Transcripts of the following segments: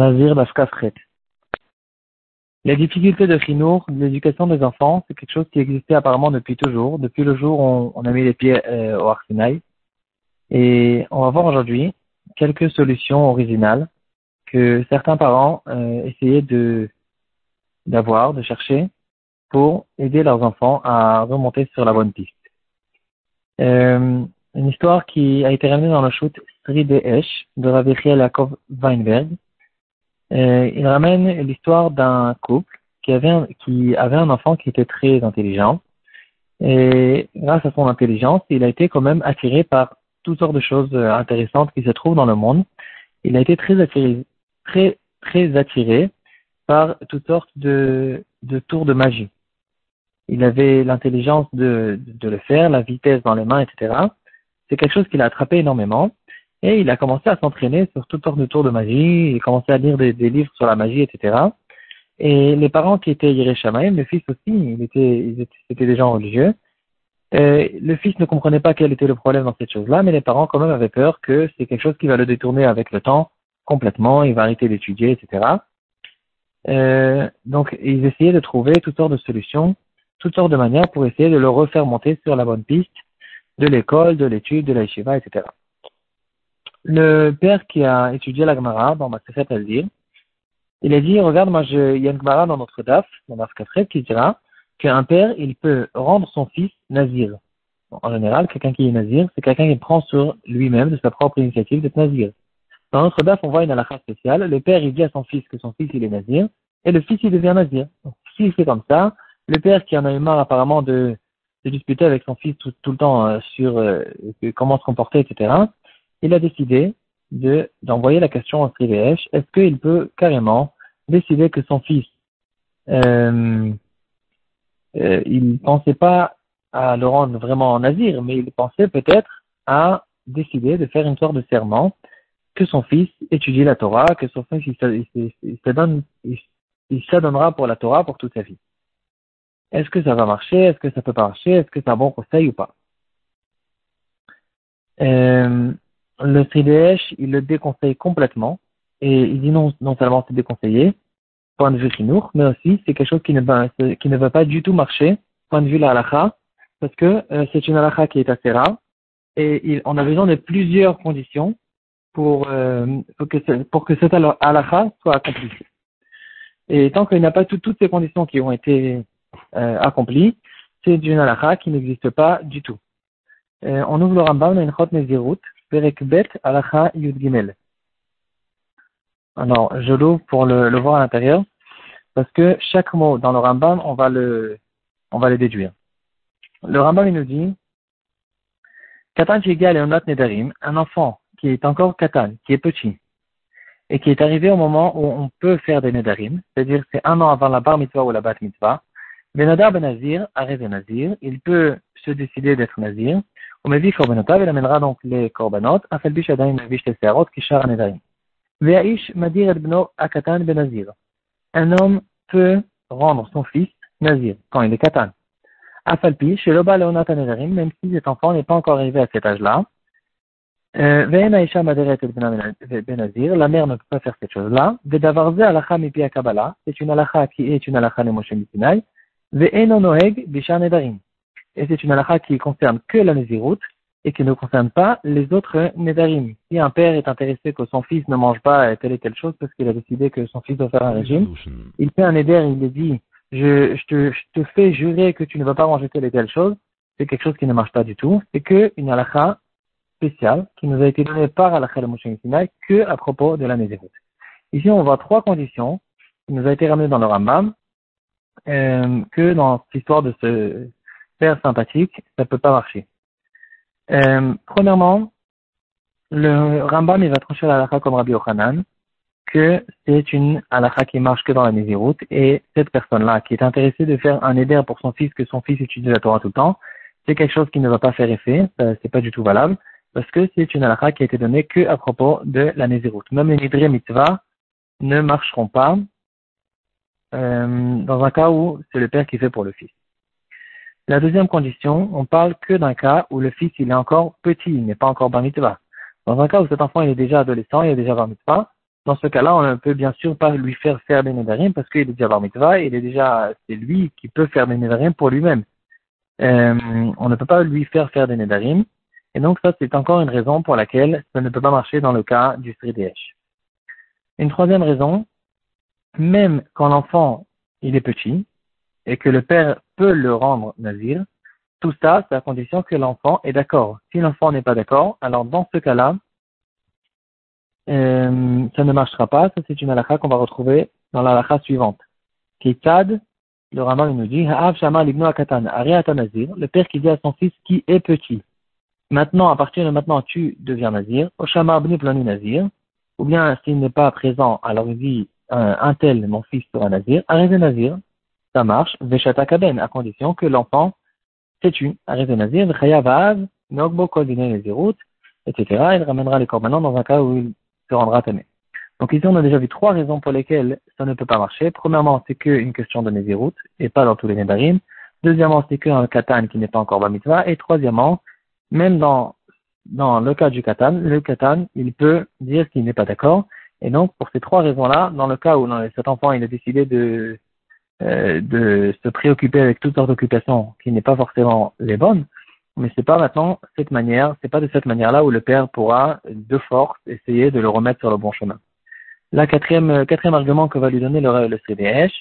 Nazir Bashkafret. Les difficultés de Chinour, l'éducation des enfants, c'est quelque chose qui existait apparemment depuis toujours, depuis le jour où on, a mis les pieds euh, au Arsinaï. Et on va voir aujourd'hui quelques solutions originales que certains parents euh, essayaient d'avoir, de chercher pour aider leurs enfants à remonter sur la bonne piste. Euh, une histoire qui a été ramenée dans le shoot Sri de de Rabbi Yaakov Weinberg. Euh, il ramène l'histoire d'un couple qui avait, un, qui avait un enfant qui était très intelligent. Et grâce à son intelligence, il a été quand même attiré par toutes sortes de choses euh, intéressantes qui se trouvent dans le monde. Il a été très attiré, très, très attiré par toutes sortes de, de tours de magie. Il avait l'intelligence de, de le faire, la vitesse dans les mains, etc. C'est quelque chose qu'il a attrapé énormément. Et il a commencé à s'entraîner sur toutes sortes de tours de magie, il a commencé à lire des, livres sur la magie, etc. Et les parents qui étaient Yereshamaim, le fils aussi, il était, ils étaient, c'était des gens religieux. le fils ne comprenait pas quel était le problème dans cette chose-là, mais les parents quand même avaient peur que c'est quelque chose qui va le détourner avec le temps complètement, il va arrêter d'étudier, etc. Euh, donc ils essayaient de trouver toutes sortes de solutions, toutes sortes de manières pour essayer de le refaire monter sur la bonne piste de l'école, de l'étude, de la etc. Le père qui a étudié la Gemara dans ma à dire, il a dit, regarde, moi, je, il y a une Gemara dans notre DAF, dans DAF 4 qui dira qu'un père, il peut rendre son fils nazir. En général, quelqu'un qui est nazir, c'est quelqu'un qui prend sur lui-même, de sa propre initiative, d'être nazir. Dans notre DAF, on voit une halakha spéciale. Le père, il dit à son fils que son fils, il est nazir, et le fils, il devient nazir. Donc, s'il fait comme ça, le père qui en a eu marre apparemment de, de discuter avec son fils tout, le temps euh, sur euh, comment se comporter, etc., il a décidé de, d'envoyer la question au Srivesh, est-ce qu'il peut carrément décider que son fils, euh, euh, il pensait pas à le rendre vraiment nazir, mais il pensait peut-être à décider de faire une sorte de serment que son fils étudie la Torah, que son fils il, il s'adonnera pour la Torah pour toute sa vie. Est-ce que ça va marcher? Est-ce que ça peut pas marcher? Est-ce que c'est un bon conseil ou pas? Euh, Le CDH, il le déconseille complètement. Et il dit non, non seulement c'est déconseillé, point de vue chinour, mais aussi c'est quelque chose qui ne, va, pas du tout marcher, point de vue la parce que euh, c'est une halakha qui est assez rare. Et il, on a besoin de plusieurs conditions pour, euh, que, cette halakha soit accomplie. Et tant qu'il n'y a pas toutes ces conditions qui ont été euh, accompli, c'est d'une halakha qui n'existe pas du tout. Euh, on ouvre le Rambam dans une chot Nezirut, Perek Bet halakha Yud Gimel. Alors, je l'ouvre pour le, le voir à l'intérieur, parce que chaque mot dans le Rambam, on va le, on va le déduire. Le Rambam, il nous dit, Katan Leonat Nedarim, un enfant qui est encore Katan, qui est petit, et qui est arrivé au moment où on peut faire des Nedarim, c'est-à-dire c'est un an avant la bar mitzvah ou la bat mitzvah, Benadar ben Nazir, arrête Nazir, il peut se décider d'être Nazir. Un homme peut rendre son fils Nazir quand il est Katan. Même si cet enfant n'est pas encore arrivé à cet âge-là. La mère ne peut pas faire cette chose-là. C'est une alacha qui est une alacha de Moshe. Et c'est une halakha qui concerne que la Nézirut et qui ne concerne pas les autres Nédarim. Si un père est intéressé que son fils ne mange pas telle et telle chose parce qu'il a décidé que son fils doit faire un régime, il fait un Néder, il lui dit, je, je, te, je te fais jurer que tu ne vas pas manger telle et telle chose, c'est quelque chose qui ne marche pas du tout. C'est que une halakha spéciale qui nous a été donnée par halakha de Moshe que à propos de la Nézirut. Ici, on voit trois conditions qui nous a été ramenées dans le Rambam euh, que dans l'histoire de ce père sympathique, ça peut pas marcher. Euh, premièrement, le Rambam il va trancher la halakha comme Rabbi Yochanan, que c'est une halakha qui marche que dans la Nézirut, et cette personne-là qui est intéressée de faire un éder pour son fils, que son fils étudie la Torah tout le temps, c'est quelque chose qui ne va pas faire effet, c'est pas du tout valable, parce que c'est une halakha qui a été donnée que à propos de la Nézirut. Même les Nidre Mitzvah ne marcheront pas euh, dans un cas où c'est le père qui fait pour le fils. La deuxième condition, on parle que d'un cas où le fils il est encore petit, il n'est pas encore bar mitzvah. Dans un cas où cet enfant est déjà adolescent, il est déjà bar mitzvah, dans ce cas-là, on ne peut bien sûr pas lui faire faire des nedarim parce qu'il est déjà bar mitzvah, il est déjà, c'est lui qui peut faire des nedarim pour lui-même. Euh, on ne peut pas lui faire faire des nedarim. Et donc ça, c'est encore une raison pour laquelle ça ne peut pas marcher dans le cas du Sridesh. Une troisième raison, même quand l'enfant, il est petit, et que le père peut le rendre nazir, tout ça, c'est à condition que l'enfant est d'accord. Si l'enfant n'est pas d'accord, alors dans ce cas-là, euh, ça ne marchera pas. Ça, c'est une halakha qu'on va retrouver dans la halakha suivante. Kitad, le Raman nous dit, Ha'av Shama Akatan, le père qui dit à son fils qui est petit. Maintenant, à partir de maintenant, tu deviens Nazir. Oshama Abni Plani Nazir. Ou bien, s'il n'est pas présent, alors il dit, un, tel, mon fils sera Nazir. Arrêtez Nazir. Ça marche. Veshata Kaben, à condition que l'enfant sais-tu, Arrêtez Nazir, Vechaya Va'av, Nogbo Kol Nazirut, etc. Il ramènera les corbanons dans un cas où il se rendra tamé. Donc ici, on a déjà vu trois raisons pour lesquelles ça ne peut pas marcher. Premièrement, c'est qu'une question de Nézirut, et pas dans tous les Nédarim. Deuxièmement, c'est qu'un Katan qui n'est pas encore Bamitva. Et troisièmement, même dans, dans le cas du Katan, le Katan, il peut dire qu'il n'est pas d'accord. Et donc, pour ces trois raisons-là, dans le cas où cet enfant il a décidé de, euh, de se préoccuper avec toutes sortes d'occupations qui n'est pas forcément les bonnes, mais c'est pas maintenant cette manière, c'est pas de cette manière-là où le père pourra de force essayer de le remettre sur le bon chemin. La quatrième, quatrième argument que va lui donner le, le CDH,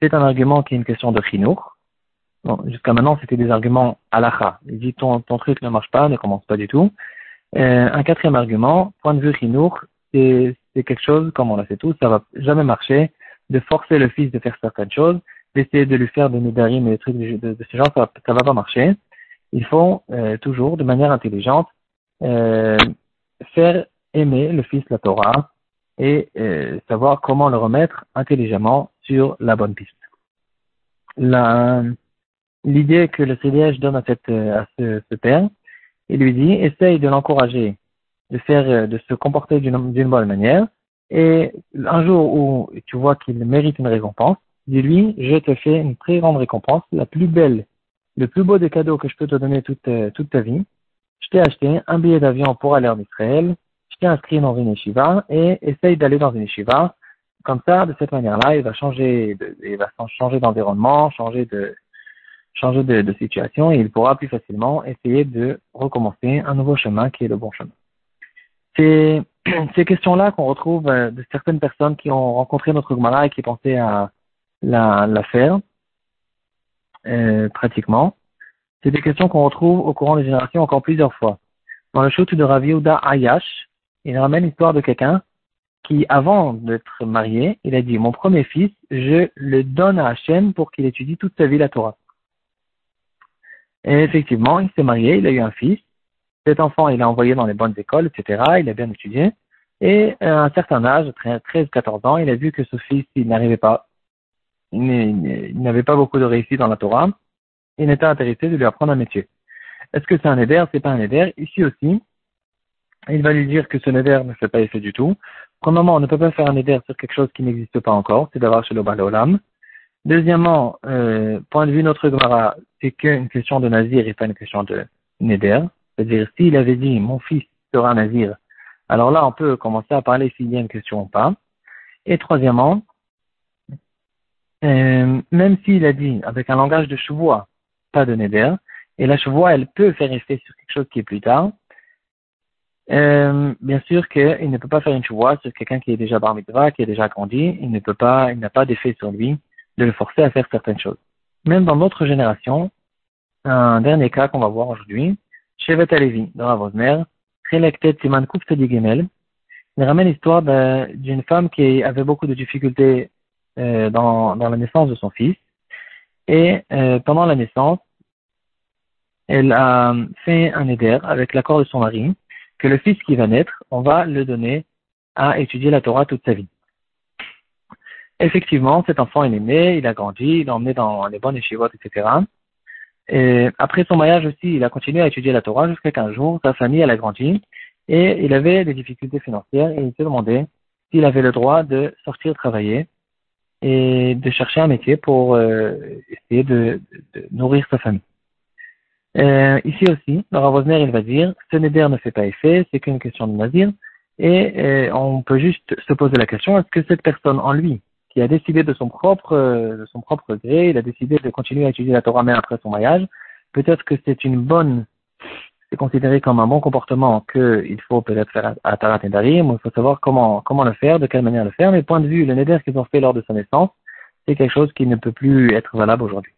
c'est un argument qui est une question de chinour. Jusqu'à maintenant, c'était des arguments halakha. Il dit ton, ton truc ne marche pas, ne commence pas du tout. Euh, un quatrième argument, point de vue chinour, c'est, c'est quelque chose, comme on l'a fait tous, ça va jamais marcher de forcer le fils de faire certaines choses, d'essayer de lui faire des médailles et des trucs de, ce genre, ça, ça va pas marcher il faut euh, toujours, de manière intelligente, euh, faire aimer le Fils la Torah et euh, savoir comment le remettre intelligemment sur la bonne piste. L'idée que le CDH donne à, cette, à ce, ce, père, il lui dit, essaye de l'encourager de faire, de se comporter d'une bonne manière, et un jour où tu vois qu'il mérite une récompense, dis-lui, je te fais une très grande récompense, la plus belle le plus beau des cadeaux que je peux te donner toute, euh, toute ta vie. Je t'ai acheté un billet d'avion pour aller en Israël. Je t'ai inscrit dans une yeshiva et essaye d'aller dans une yeshiva. Comme ça, de cette manière-là, il va changer, il va changer d'environnement, changer de, changer de, situation et il pourra plus facilement essayer de recommencer un nouveau chemin qui est le bon chemin. C'est ces questions-là qu'on retrouve euh, de certaines personnes qui ont rencontré notre Gemara et qui pensaient à la, faire. Euh, pratiquement. C'est des questions qu'on retrouve au courant des générations encore plusieurs fois. Dans le shoot de Rav Ayash, il ramène l'histoire de quelqu'un qui, avant d'être marié, il a dit, mon premier fils, je le donne à Hachem pour qu'il étudie toute sa vie la Torah. Et effectivement, il s'est marié, il a eu un fils. Cet enfant, il l'a envoyé dans les bonnes écoles, etc. Il a bien étudié. Et à un certain âge, 13-14 ans, il a vu que ce fils, il n'arrivait pas il n'avait pas beaucoup de réussite dans la Torah, il n'était intéressé de lui apprendre un métier. Est-ce que c'est un éder C'est pas un éder. Ici aussi, il va lui dire que ce éder ne fait pas effet du tout. Premièrement, on ne peut pas faire un éder sur quelque chose qui n'existe pas encore, c'est d'avoir chez le Olam. Deuxièmement, euh, point de vue notre Gemara, c'est qu'une question de nazir et pas une question de néder. C'est-à-dire, s'il avait dit mon fils sera nazir, alors là, on peut commencer à parler s'il y a une question ou pas. Et troisièmement, euh, même s'il a dit avec un langage de chevois, pas de neder, et la chevoie, elle peut faire effet sur quelque chose qui est plus tard, euh, bien sûr qu'il ne peut pas faire une chevoie sur quelqu'un qui est déjà bar mitzvah, qui est déjà grandi, il ne peut pas, il n'a pas d'effet sur lui de le forcer à faire certaines choses. Même dans notre génération, un dernier cas qu'on va voir aujourd'hui, Shevet Alevi, dans Ravosner, Relektet Siman Gimel, il ramène l'histoire d'une femme qui avait beaucoup de difficultés euh, dans, la naissance de son fils. Et euh, pendant la naissance, elle a fait un éder avec l'accord de son mari que le fils qui va naître, on va le donner à étudier la Torah toute sa vie. Effectivement, cet enfant est né, il a grandi, il l'a emmené dans les bonnes échivotes, etc. Et après son mariage aussi, il a continué à étudier la Torah jusqu'à qu'un jour, sa famille, elle a grandi. Et il avait des difficultés financières et il s'est demandé s'il avait le droit de sortir travailler et de chercher un métier pour euh, essayer de, nourrir sa famille. Euh, ici aussi, le Ravosner, il va dire, ce neder ne fait pas effet, c'est qu'une question de nazir, Et, on peut juste se poser la question, est-ce que cette personne en lui, qui a décidé de son propre, de son propre gré, il a décidé de continuer à étudier la Torah même après son mariage, peut-être que c'est une bonne, c'est considéré comme un bon comportement qu'il faut peut-être faire à Tarat et Darim, il faut savoir comment, comment le faire, de quelle manière le faire, mais point de vue, le neder qu'ils ont fait lors de sa naissance, c'est quelque chose qui ne peut plus être valable aujourd'hui.